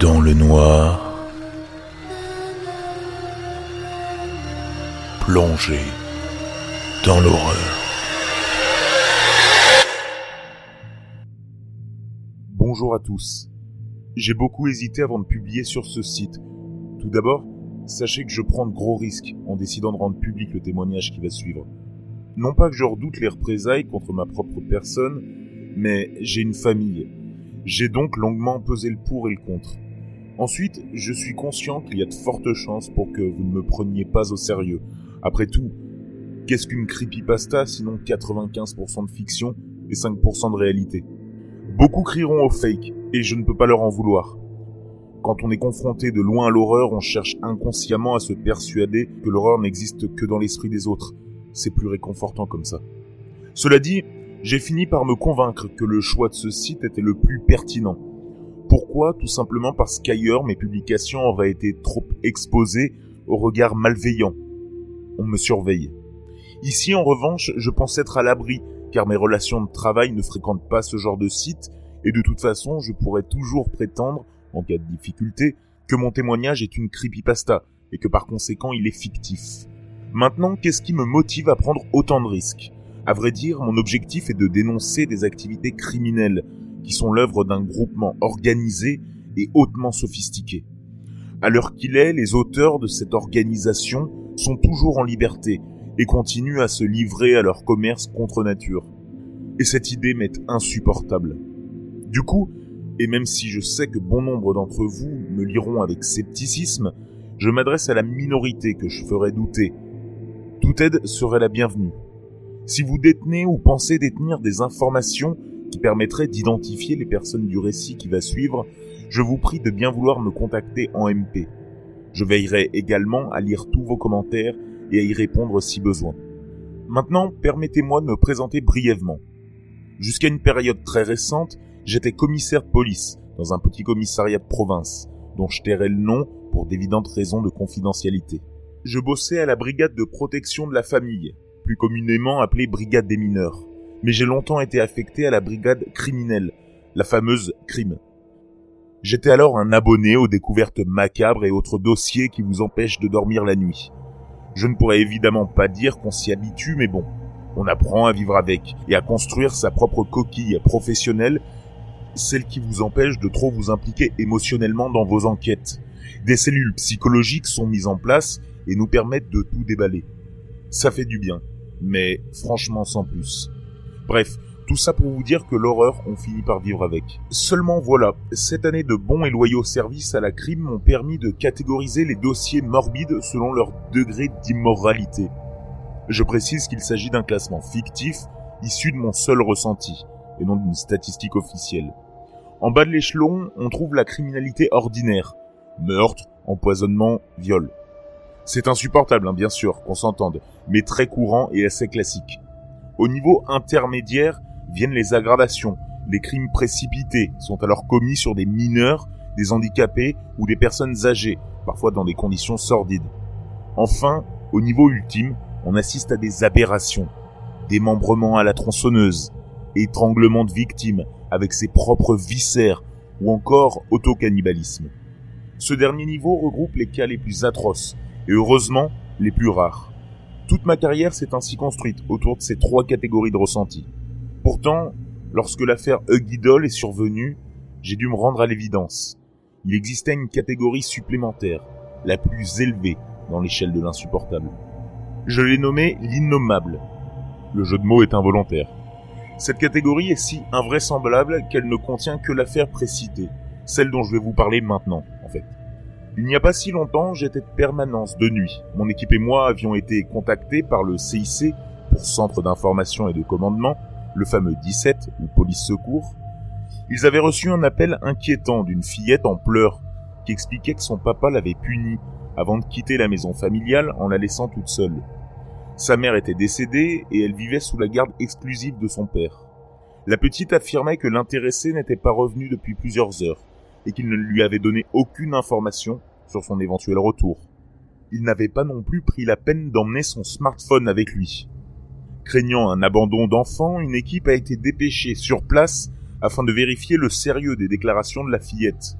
dans le noir, plongé dans l'horreur. Bonjour à tous. J'ai beaucoup hésité avant de publier sur ce site. Tout d'abord, sachez que je prends de gros risques en décidant de rendre public le témoignage qui va suivre. Non pas que je redoute les représailles contre ma propre personne, mais j'ai une famille. J'ai donc longuement pesé le pour et le contre. Ensuite, je suis conscient qu'il y a de fortes chances pour que vous ne me preniez pas au sérieux. Après tout, qu'est-ce qu'une creepypasta sinon 95% de fiction et 5% de réalité? Beaucoup crieront au fake, et je ne peux pas leur en vouloir. Quand on est confronté de loin à l'horreur, on cherche inconsciemment à se persuader que l'horreur n'existe que dans l'esprit des autres. C'est plus réconfortant comme ça. Cela dit, j'ai fini par me convaincre que le choix de ce site était le plus pertinent. Pourquoi? Tout simplement parce qu'ailleurs mes publications auraient été trop exposées au regard malveillant. On me surveille. Ici, en revanche, je pense être à l'abri, car mes relations de travail ne fréquentent pas ce genre de site, et de toute façon, je pourrais toujours prétendre, en cas de difficulté, que mon témoignage est une creepypasta, et que par conséquent il est fictif. Maintenant, qu'est-ce qui me motive à prendre autant de risques? À vrai dire, mon objectif est de dénoncer des activités criminelles, qui sont l'œuvre d'un groupement organisé et hautement sophistiqué. À l'heure qu'il est, les auteurs de cette organisation sont toujours en liberté et continuent à se livrer à leur commerce contre nature. Et cette idée m'est insupportable. Du coup, et même si je sais que bon nombre d'entre vous me liront avec scepticisme, je m'adresse à la minorité que je ferai douter. Toute aide serait la bienvenue. Si vous détenez ou pensez détenir des informations qui permettrait d'identifier les personnes du récit qui va suivre, je vous prie de bien vouloir me contacter en MP. Je veillerai également à lire tous vos commentaires et à y répondre si besoin. Maintenant, permettez-moi de me présenter brièvement. Jusqu'à une période très récente, j'étais commissaire de police dans un petit commissariat de province, dont je tairai le nom pour d'évidentes raisons de confidentialité. Je bossais à la brigade de protection de la famille, plus communément appelée brigade des mineurs mais j'ai longtemps été affecté à la brigade criminelle, la fameuse crime. J'étais alors un abonné aux découvertes macabres et autres dossiers qui vous empêchent de dormir la nuit. Je ne pourrais évidemment pas dire qu'on s'y habitue, mais bon, on apprend à vivre avec et à construire sa propre coquille professionnelle, celle qui vous empêche de trop vous impliquer émotionnellement dans vos enquêtes. Des cellules psychologiques sont mises en place et nous permettent de tout déballer. Ça fait du bien, mais franchement sans plus. Bref, tout ça pour vous dire que l'horreur, on finit par vivre avec. Seulement voilà, cette année de bons et loyaux services à la crime m'ont permis de catégoriser les dossiers morbides selon leur degré d'immoralité. Je précise qu'il s'agit d'un classement fictif, issu de mon seul ressenti, et non d'une statistique officielle. En bas de l'échelon, on trouve la criminalité ordinaire. Meurtre, empoisonnement, viol. C'est insupportable, hein, bien sûr, qu'on s'entende, mais très courant et assez classique. Au niveau intermédiaire viennent les aggravations. Les crimes précipités sont alors commis sur des mineurs, des handicapés ou des personnes âgées, parfois dans des conditions sordides. Enfin, au niveau ultime, on assiste à des aberrations. Démembrement à la tronçonneuse, étranglement de victimes avec ses propres viscères ou encore autocannibalisme. Ce dernier niveau regroupe les cas les plus atroces et heureusement les plus rares. Toute ma carrière s'est ainsi construite autour de ces trois catégories de ressentis. Pourtant, lorsque l'affaire Huggy Doll est survenue, j'ai dû me rendre à l'évidence. Il existait une catégorie supplémentaire, la plus élevée dans l'échelle de l'insupportable. Je l'ai nommée l'innommable. Le jeu de mots est involontaire. Cette catégorie est si invraisemblable qu'elle ne contient que l'affaire précitée, celle dont je vais vous parler maintenant, en fait. Il n'y a pas si longtemps, j'étais de permanence de nuit. Mon équipe et moi avions été contactés par le CIC pour Centre d'information et de commandement, le fameux 17 ou police secours. Ils avaient reçu un appel inquiétant d'une fillette en pleurs qui expliquait que son papa l'avait punie avant de quitter la maison familiale en la laissant toute seule. Sa mère était décédée et elle vivait sous la garde exclusive de son père. La petite affirmait que l'intéressé n'était pas revenu depuis plusieurs heures et qu'il ne lui avait donné aucune information sur son éventuel retour. Il n'avait pas non plus pris la peine d'emmener son smartphone avec lui. Craignant un abandon d'enfant, une équipe a été dépêchée sur place afin de vérifier le sérieux des déclarations de la fillette.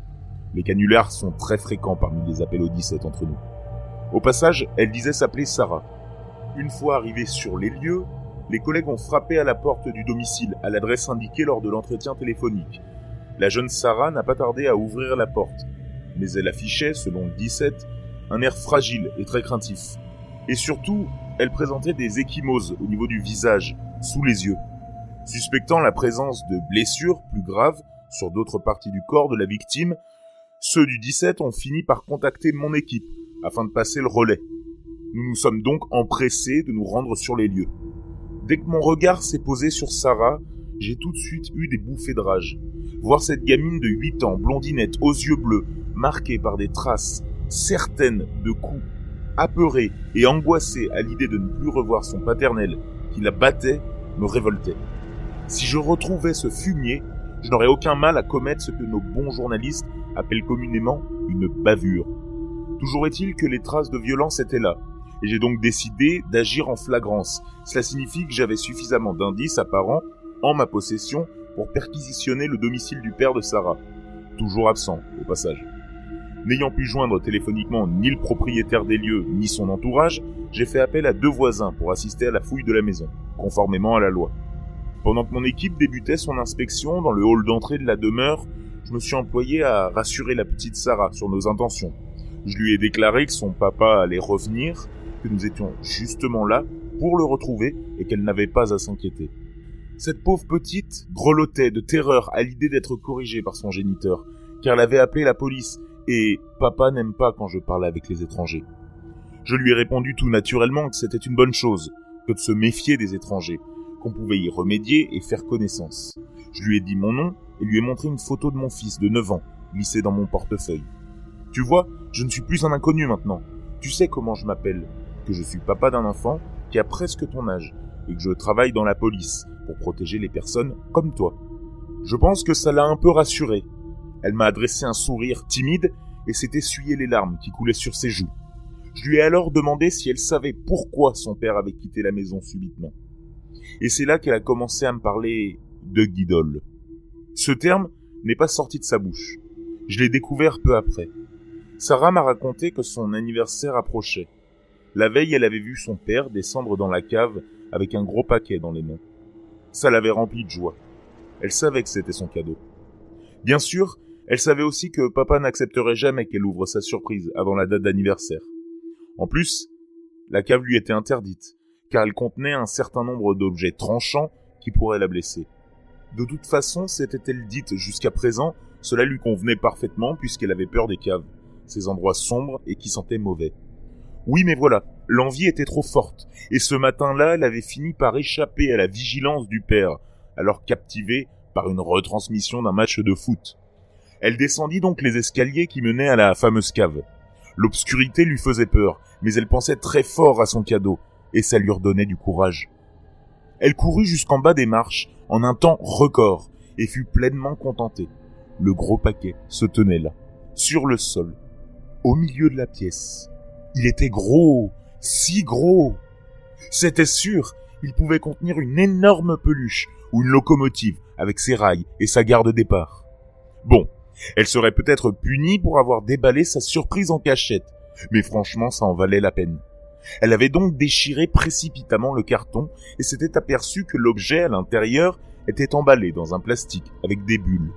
Les canulars sont très fréquents parmi les appels au 17 entre nous. Au passage, elle disait s'appeler Sarah. Une fois arrivée sur les lieux, les collègues ont frappé à la porte du domicile à l'adresse indiquée lors de l'entretien téléphonique. La jeune Sarah n'a pas tardé à ouvrir la porte, mais elle affichait, selon le 17, un air fragile et très craintif. Et surtout, elle présentait des échymoses au niveau du visage, sous les yeux. Suspectant la présence de blessures plus graves sur d'autres parties du corps de la victime, ceux du 17 ont fini par contacter mon équipe afin de passer le relais. Nous nous sommes donc empressés de nous rendre sur les lieux. Dès que mon regard s'est posé sur Sarah, j'ai tout de suite eu des bouffées de rage. Voir cette gamine de 8 ans, blondinette, aux yeux bleus, marquée par des traces certaines de coups, apeurée et angoissée à l'idée de ne plus revoir son paternel qui la battait, me révoltait. Si je retrouvais ce fumier, je n'aurais aucun mal à commettre ce que nos bons journalistes appellent communément une bavure. Toujours est-il que les traces de violence étaient là, et j'ai donc décidé d'agir en flagrance. Cela signifie que j'avais suffisamment d'indices apparents en ma possession pour perquisitionner le domicile du père de Sarah, toujours absent au passage. N'ayant pu joindre téléphoniquement ni le propriétaire des lieux ni son entourage, j'ai fait appel à deux voisins pour assister à la fouille de la maison, conformément à la loi. Pendant que mon équipe débutait son inspection dans le hall d'entrée de la demeure, je me suis employé à rassurer la petite Sarah sur nos intentions. Je lui ai déclaré que son papa allait revenir, que nous étions justement là pour le retrouver et qu'elle n'avait pas à s'inquiéter. Cette pauvre petite grelottait de terreur à l'idée d'être corrigée par son géniteur, car elle avait appelé la police, et papa n'aime pas quand je parle avec les étrangers. Je lui ai répondu tout naturellement que c'était une bonne chose, que de se méfier des étrangers, qu'on pouvait y remédier et faire connaissance. Je lui ai dit mon nom et lui ai montré une photo de mon fils de 9 ans, glissée dans mon portefeuille. Tu vois, je ne suis plus un inconnu maintenant. Tu sais comment je m'appelle, que je suis papa d'un enfant qui a presque ton âge, et que je travaille dans la police pour protéger les personnes comme toi. Je pense que ça l'a un peu rassurée. Elle m'a adressé un sourire timide et s'est essuyé les larmes qui coulaient sur ses joues. Je lui ai alors demandé si elle savait pourquoi son père avait quitté la maison subitement. Et c'est là qu'elle a commencé à me parler de guidole. Ce terme n'est pas sorti de sa bouche. Je l'ai découvert peu après. Sarah m'a raconté que son anniversaire approchait. La veille, elle avait vu son père descendre dans la cave avec un gros paquet dans les mains. Ça l'avait rempli de joie. Elle savait que c'était son cadeau. Bien sûr, elle savait aussi que papa n'accepterait jamais qu'elle ouvre sa surprise avant la date d'anniversaire. En plus, la cave lui était interdite, car elle contenait un certain nombre d'objets tranchants qui pourraient la blesser. De toute façon, s'était-elle dite jusqu'à présent, cela lui convenait parfaitement puisqu'elle avait peur des caves, ces endroits sombres et qui sentaient mauvais. Oui, mais voilà, l'envie était trop forte, et ce matin-là, elle avait fini par échapper à la vigilance du père, alors captivée par une retransmission d'un match de foot. Elle descendit donc les escaliers qui menaient à la fameuse cave. L'obscurité lui faisait peur, mais elle pensait très fort à son cadeau, et ça lui redonnait du courage. Elle courut jusqu'en bas des marches, en un temps record, et fut pleinement contentée. Le gros paquet se tenait là, sur le sol, au milieu de la pièce. Il était gros, si gros. C'était sûr, il pouvait contenir une énorme peluche ou une locomotive avec ses rails et sa gare de départ. Bon, elle serait peut-être punie pour avoir déballé sa surprise en cachette, mais franchement ça en valait la peine. Elle avait donc déchiré précipitamment le carton et s'était aperçue que l'objet à l'intérieur était emballé dans un plastique avec des bulles.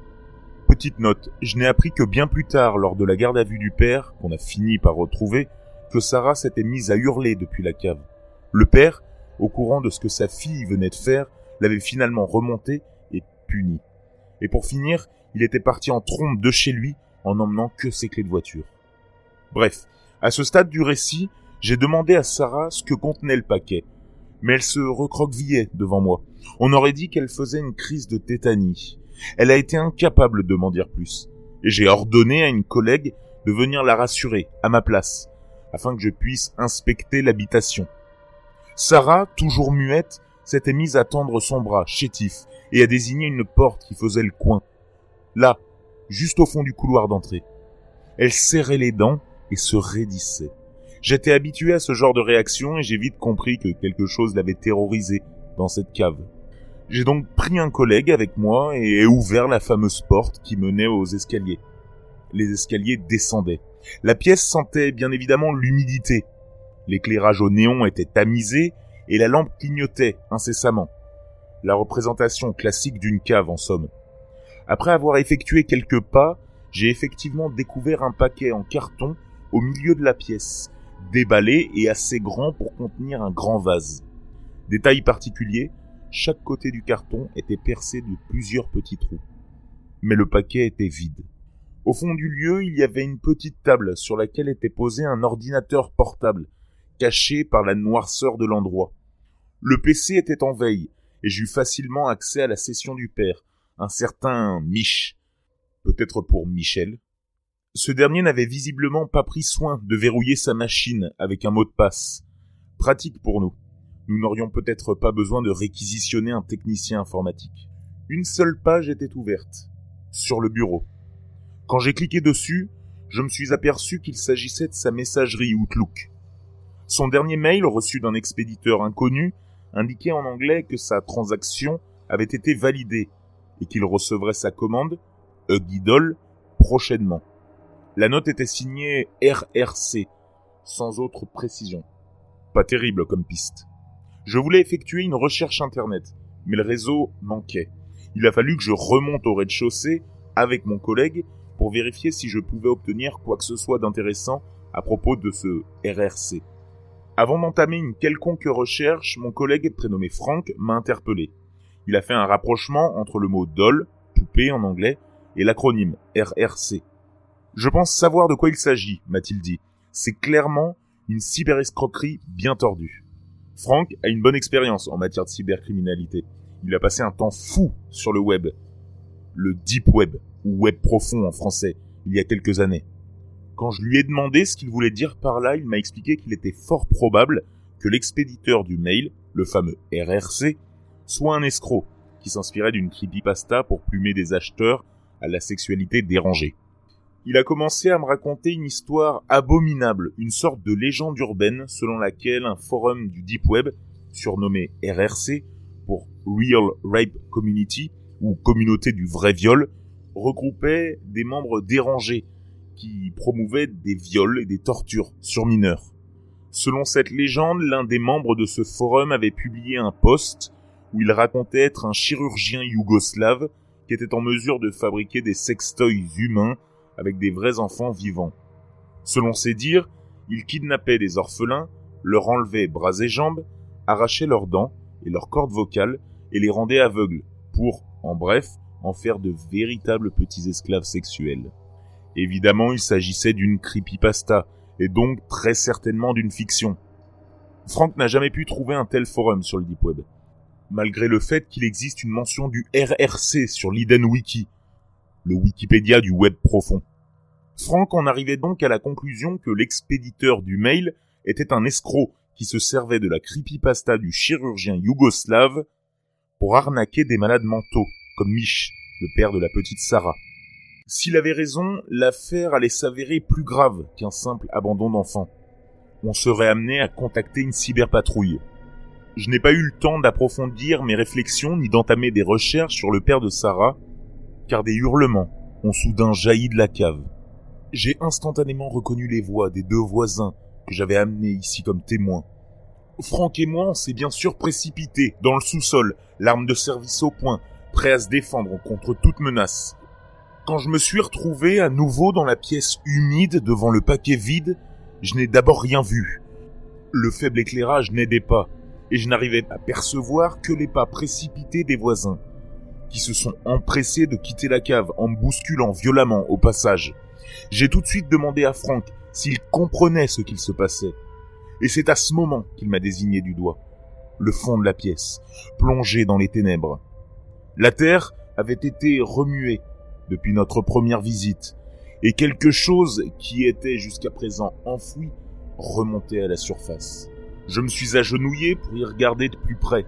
Petite note, je n'ai appris que bien plus tard lors de la garde à vue du père, qu'on a fini par retrouver, que Sarah s'était mise à hurler depuis la cave. Le père, au courant de ce que sa fille venait de faire, l'avait finalement remonté et puni. Et pour finir, il était parti en trompe de chez lui en n'emmenant que ses clés de voiture. Bref, à ce stade du récit, j'ai demandé à Sarah ce que contenait le paquet, mais elle se recroquevillait devant moi. On aurait dit qu'elle faisait une crise de tétanie. Elle a été incapable de m'en dire plus, et j'ai ordonné à une collègue de venir la rassurer à ma place afin que je puisse inspecter l'habitation. Sarah, toujours muette, s'était mise à tendre son bras, chétif, et à désigner une porte qui faisait le coin. Là, juste au fond du couloir d'entrée. Elle serrait les dents et se raidissait. J'étais habitué à ce genre de réaction et j'ai vite compris que quelque chose l'avait terrorisée dans cette cave. J'ai donc pris un collègue avec moi et ouvert la fameuse porte qui menait aux escaliers. les escaliers descendaient. La pièce sentait bien évidemment l'humidité. L'éclairage au néon était tamisé et la lampe clignotait incessamment. La représentation classique d'une cave en somme. Après avoir effectué quelques pas, j'ai effectivement découvert un paquet en carton au milieu de la pièce, déballé et assez grand pour contenir un grand vase. Détail particulier, chaque côté du carton était percé de plusieurs petits trous. Mais le paquet était vide. Au fond du lieu, il y avait une petite table sur laquelle était posé un ordinateur portable, caché par la noirceur de l'endroit. Le PC était en veille, et j'eus facilement accès à la session du père, un certain Mich. Peut-être pour Michel. Ce dernier n'avait visiblement pas pris soin de verrouiller sa machine avec un mot de passe. Pratique pour nous. Nous n'aurions peut-être pas besoin de réquisitionner un technicien informatique. Une seule page était ouverte, sur le bureau. Quand j'ai cliqué dessus, je me suis aperçu qu'il s'agissait de sa messagerie Outlook. Son dernier mail reçu d'un expéditeur inconnu indiquait en anglais que sa transaction avait été validée et qu'il recevrait sa commande, A prochainement. La note était signée RRC, sans autre précision. Pas terrible comme piste. Je voulais effectuer une recherche internet, mais le réseau manquait. Il a fallu que je remonte au rez-de-chaussée avec mon collègue pour vérifier si je pouvais obtenir quoi que ce soit d'intéressant à propos de ce RRC. Avant d'entamer une quelconque recherche, mon collègue prénommé Frank m'a interpellé. Il a fait un rapprochement entre le mot doll, poupée en anglais, et l'acronyme RRC. Je pense savoir de quoi il s'agit, m'a-t-il dit. C'est clairement une cyberescroquerie bien tordue. Frank a une bonne expérience en matière de cybercriminalité. Il a passé un temps fou sur le web. Le deep web, ou web profond en français, il y a quelques années. Quand je lui ai demandé ce qu'il voulait dire par là, il m'a expliqué qu'il était fort probable que l'expéditeur du mail, le fameux RRC, soit un escroc qui s'inspirait d'une creepypasta pour plumer des acheteurs à la sexualité dérangée. Il a commencé à me raconter une histoire abominable, une sorte de légende urbaine selon laquelle un forum du Deep Web, surnommé RRC pour Real Rape Community ou Communauté du vrai viol, regroupait des membres dérangés qui promouvaient des viols et des tortures sur mineurs. Selon cette légende, l'un des membres de ce forum avait publié un post où il racontait être un chirurgien yougoslave qui était en mesure de fabriquer des sextoys humains avec des vrais enfants vivants. Selon ses dires, il kidnappait des orphelins, leur enlevait bras et jambes, arrachait leurs dents et leurs cordes vocales et les rendait aveugles pour, en bref, en faire de véritables petits esclaves sexuels. Évidemment, il s'agissait d'une creepypasta, et donc très certainement d'une fiction. Frank n'a jamais pu trouver un tel forum sur le Deep Web malgré le fait qu'il existe une mention du RRC sur l'Iden Wiki, le Wikipédia du web profond. Franck en arrivait donc à la conclusion que l'expéditeur du mail était un escroc qui se servait de la creepypasta du chirurgien yougoslave pour arnaquer des malades mentaux, comme Mich, le père de la petite Sarah. S'il avait raison, l'affaire allait s'avérer plus grave qu'un simple abandon d'enfant. On serait amené à contacter une cyberpatrouille. Je n'ai pas eu le temps d'approfondir mes réflexions ni d'entamer des recherches sur le père de Sarah, car des hurlements ont soudain jailli de la cave. J'ai instantanément reconnu les voix des deux voisins que j'avais amenés ici comme témoins. Franck et moi, on s'est bien sûr précipités dans le sous-sol, l'arme de service au point, prêt à se défendre contre toute menace. Quand je me suis retrouvé à nouveau dans la pièce humide devant le paquet vide, je n'ai d'abord rien vu. Le faible éclairage n'aidait pas, et je n'arrivais à percevoir que les pas précipités des voisins, qui se sont empressés de quitter la cave en me bousculant violemment au passage. J'ai tout de suite demandé à Franck s'il comprenait ce qu'il se passait, et c'est à ce moment qu'il m'a désigné du doigt, le fond de la pièce, plongé dans les ténèbres. La terre avait été remuée depuis notre première visite, et quelque chose qui était jusqu'à présent enfoui remontait à la surface. Je me suis agenouillé pour y regarder de plus près.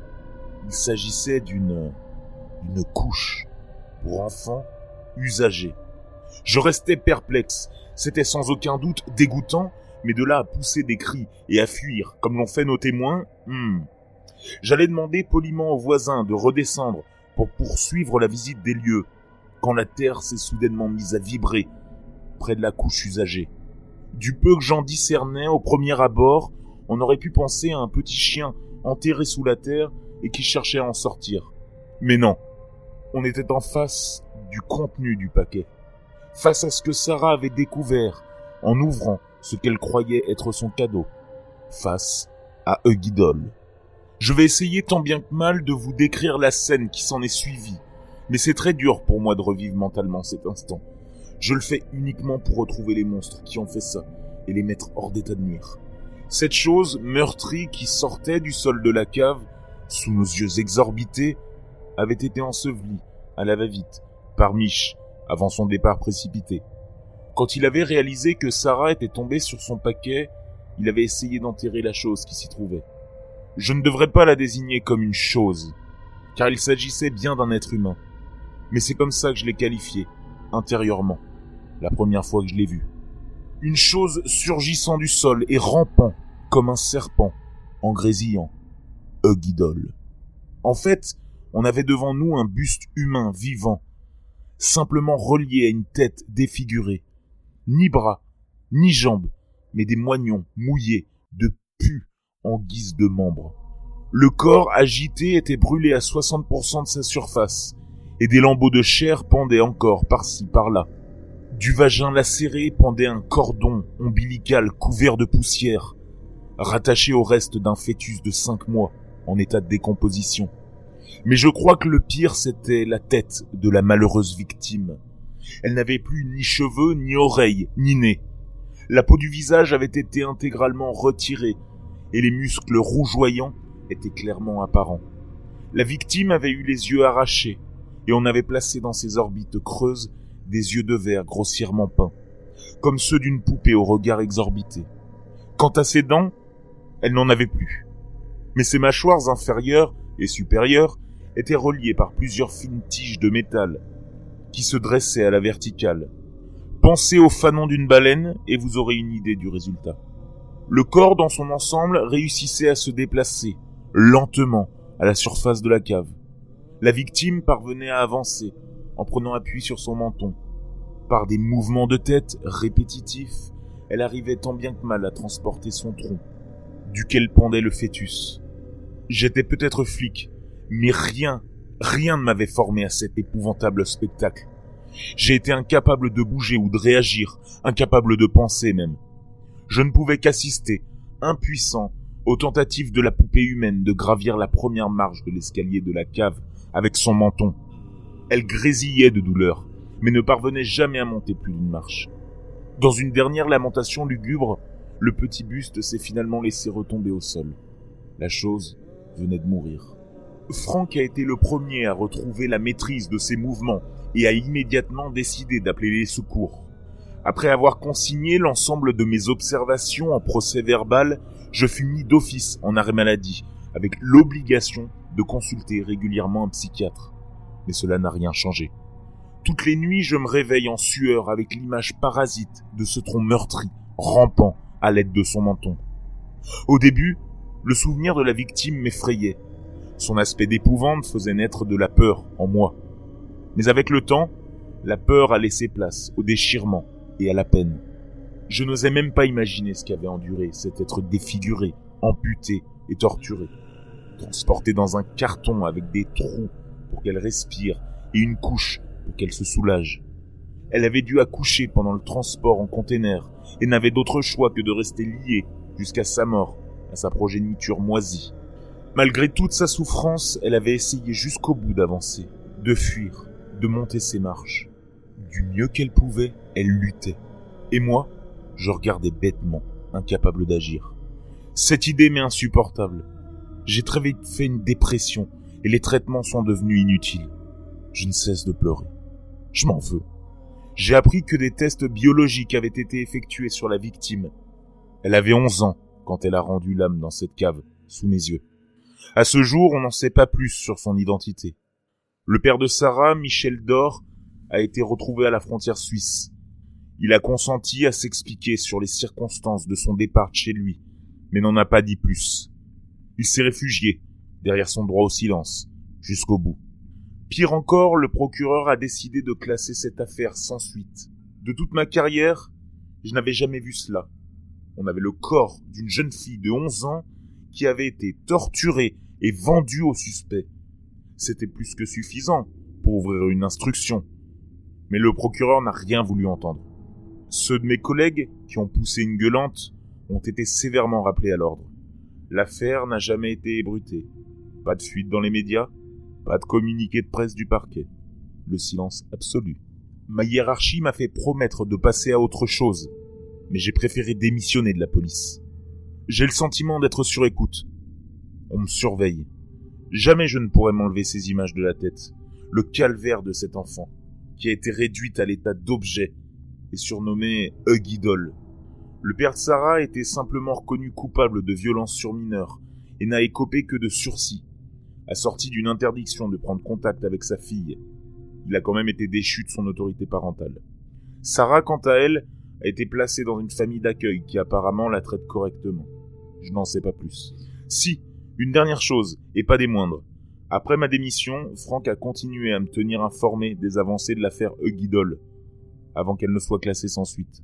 Il s'agissait d'une une couche pour enfants usagés. Je restais perplexe. C'était sans aucun doute dégoûtant, mais de là à pousser des cris et à fuir, comme l'ont fait nos témoins, hmm. J'allais demander poliment aux voisins de redescendre pour poursuivre la visite des lieux, quand la terre s'est soudainement mise à vibrer, près de la couche usagée. Du peu que j'en discernais au premier abord, on aurait pu penser à un petit chien enterré sous la terre et qui cherchait à en sortir. Mais non, on était en face du contenu du paquet, face à ce que Sarah avait découvert en ouvrant ce qu'elle croyait être son cadeau, face à Eugidol. Je vais essayer tant bien que mal de vous décrire la scène qui s'en est suivie, mais c'est très dur pour moi de revivre mentalement cet instant. Je le fais uniquement pour retrouver les monstres qui ont fait ça et les mettre hors d'état de nuire. Cette chose meurtrie qui sortait du sol de la cave, sous nos yeux exorbités, avait été ensevelie, à la va-vite, par Mich, avant son départ précipité. Quand il avait réalisé que Sarah était tombée sur son paquet, il avait essayé d'enterrer la chose qui s'y trouvait. Je ne devrais pas la désigner comme une chose, car il s'agissait bien d'un être humain. Mais c'est comme ça que je l'ai qualifié, intérieurement, la première fois que je l'ai vu. Une chose surgissant du sol et rampant comme un serpent, en grésillant. Eugidol. En fait, on avait devant nous un buste humain vivant, simplement relié à une tête défigurée. Ni bras, ni jambes, mais des moignons mouillés de pu en guise de membres. Le corps agité était brûlé à 60% de sa surface, et des lambeaux de chair pendaient encore par-ci par-là. Du vagin lacéré pendait un cordon ombilical couvert de poussière, rattaché au reste d'un fœtus de cinq mois en état de décomposition. Mais je crois que le pire c'était la tête de la malheureuse victime. Elle n'avait plus ni cheveux, ni oreilles, ni nez. La peau du visage avait été intégralement retirée, et les muscles rougeoyants étaient clairement apparents. La victime avait eu les yeux arrachés, et on avait placé dans ses orbites creuses des yeux de verre grossièrement peints, comme ceux d'une poupée au regard exorbité. Quant à ses dents, elle n'en avait plus. Mais ses mâchoires inférieures et supérieures étaient reliées par plusieurs fines tiges de métal, qui se dressaient à la verticale. Pensez au fanon d'une baleine et vous aurez une idée du résultat. Le corps dans son ensemble réussissait à se déplacer, lentement, à la surface de la cave. La victime parvenait à avancer, en prenant appui sur son menton. Par des mouvements de tête répétitifs, elle arrivait tant bien que mal à transporter son tronc, duquel pendait le fœtus. J'étais peut-être flic, mais rien, rien ne m'avait formé à cet épouvantable spectacle. J'ai été incapable de bouger ou de réagir, incapable de penser même. Je ne pouvais qu'assister, impuissant, aux tentatives de la poupée humaine de gravir la première marche de l'escalier de la cave avec son menton, elle grésillait de douleur, mais ne parvenait jamais à monter plus d'une marche. Dans une dernière lamentation lugubre, le petit buste s'est finalement laissé retomber au sol. La chose venait de mourir. Franck a été le premier à retrouver la maîtrise de ses mouvements et a immédiatement décidé d'appeler les secours. Après avoir consigné l'ensemble de mes observations en procès verbal, je fus mis d'office en arrêt maladie, avec l'obligation de consulter régulièrement un psychiatre mais cela n'a rien changé. Toutes les nuits, je me réveille en sueur avec l'image parasite de ce tronc meurtri, rampant à l'aide de son menton. Au début, le souvenir de la victime m'effrayait. Son aspect d'épouvante faisait naître de la peur en moi. Mais avec le temps, la peur a laissé place au déchirement et à la peine. Je n'osais même pas imaginer ce qu'avait enduré cet être défiguré, amputé et torturé, transporté dans un carton avec des trous pour qu'elle respire et une couche pour qu'elle se soulage. Elle avait dû accoucher pendant le transport en container et n'avait d'autre choix que de rester liée jusqu'à sa mort à sa progéniture moisie. Malgré toute sa souffrance, elle avait essayé jusqu'au bout d'avancer, de fuir, de monter ses marches. Du mieux qu'elle pouvait, elle luttait. Et moi, je regardais bêtement, incapable d'agir. Cette idée m'est insupportable. J'ai très vite fait une dépression et les traitements sont devenus inutiles. Je ne cesse de pleurer. Je m'en veux. J'ai appris que des tests biologiques avaient été effectués sur la victime. Elle avait 11 ans quand elle a rendu l'âme dans cette cave, sous mes yeux. À ce jour, on n'en sait pas plus sur son identité. Le père de Sarah, Michel Dor, a été retrouvé à la frontière suisse. Il a consenti à s'expliquer sur les circonstances de son départ chez lui, mais n'en a pas dit plus. Il s'est réfugié derrière son droit au silence, jusqu'au bout. Pire encore, le procureur a décidé de classer cette affaire sans suite. De toute ma carrière, je n'avais jamais vu cela. On avait le corps d'une jeune fille de 11 ans qui avait été torturée et vendue au suspect. C'était plus que suffisant pour ouvrir une instruction. Mais le procureur n'a rien voulu entendre. Ceux de mes collègues qui ont poussé une gueulante ont été sévèrement rappelés à l'ordre. L'affaire n'a jamais été ébrutée. Pas de fuite dans les médias, pas de communiqué de presse du parquet. Le silence absolu. Ma hiérarchie m'a fait promettre de passer à autre chose, mais j'ai préféré démissionner de la police. J'ai le sentiment d'être sur écoute. On me surveille. Jamais je ne pourrai m'enlever ces images de la tête. Le calvaire de cet enfant, qui a été réduite à l'état d'objet et surnommé Hug Idol. Le père de Sarah était simplement reconnu coupable de violence sur mineur et n'a écopé que de sursis, assorti d'une interdiction de prendre contact avec sa fille. Il a quand même été déchu de son autorité parentale. Sarah, quant à elle, a été placée dans une famille d'accueil qui apparemment la traite correctement. Je n'en sais pas plus. Si, une dernière chose, et pas des moindres. Après ma démission, Franck a continué à me tenir informé des avancées de l'affaire Eugidol, avant qu'elle ne soit classée sans suite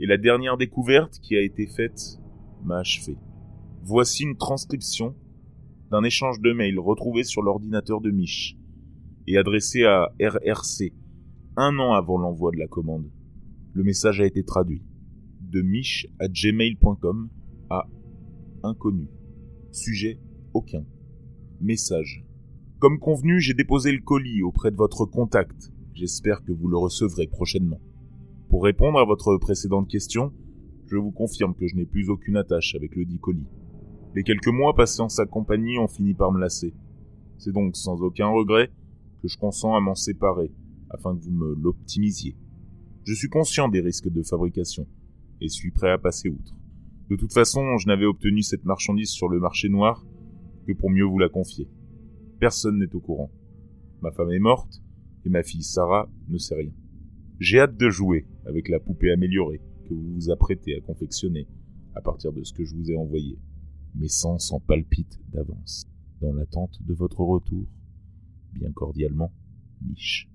et la dernière découverte qui a été faite m'a achevé. Voici une transcription d'un échange de mails retrouvé sur l'ordinateur de Mich et adressé à RRC un an avant l'envoi de la commande. Le message a été traduit de mich à gmail.com à inconnu. Sujet aucun. Message. Comme convenu, j'ai déposé le colis auprès de votre contact. J'espère que vous le recevrez prochainement. Pour répondre à votre précédente question, je vous confirme que je n'ai plus aucune attache avec le dit colis. Les quelques mois passés en sa compagnie ont fini par me lasser. C'est donc sans aucun regret que je consens à m'en séparer, afin que vous me l'optimisiez. Je suis conscient des risques de fabrication, et suis prêt à passer outre. De toute façon, je n'avais obtenu cette marchandise sur le marché noir que pour mieux vous la confier. Personne n'est au courant. Ma femme est morte, et ma fille Sarah ne sait rien. J'ai hâte de jouer avec la poupée améliorée que vous vous apprêtez à confectionner à partir de ce que je vous ai envoyé. Mes sens en palpitent d'avance, dans l'attente de votre retour. Bien cordialement, Niche.